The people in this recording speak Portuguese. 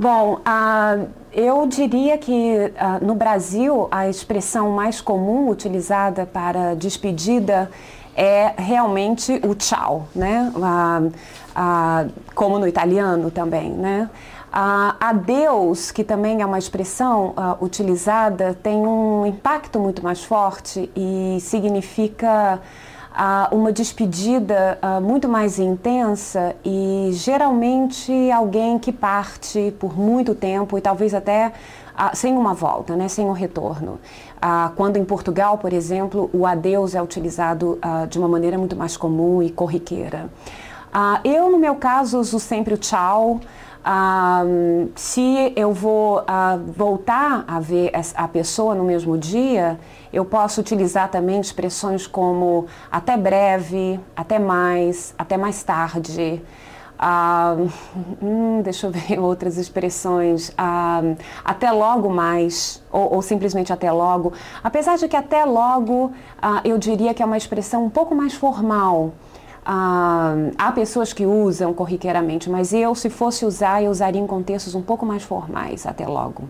Bom, uh, eu diria que uh, no Brasil a expressão mais comum utilizada para despedida é realmente o tchau, né? Uh, como no italiano também, né? Uh, adeus, que também é uma expressão uh, utilizada, tem um impacto muito mais forte e significa uma despedida muito mais intensa e geralmente alguém que parte por muito tempo e talvez até sem uma volta, né, sem um retorno. quando em Portugal, por exemplo, o adeus é utilizado de uma maneira muito mais comum e corriqueira. eu, no meu caso, uso sempre o tchau. Um, se eu vou uh, voltar a ver a pessoa no mesmo dia, eu posso utilizar também expressões como até breve, até mais, até mais tarde. Uh, hum, deixa eu ver outras expressões. Uh, até logo mais, ou, ou, simplesmente até logo. Apesar de que até logo eu diria que é uma expressão um pouco mais formal. Ah, há pessoas que usam corriqueiramente, mas eu, se fosse usar, eu usaria em contextos um pouco mais formais. Até logo.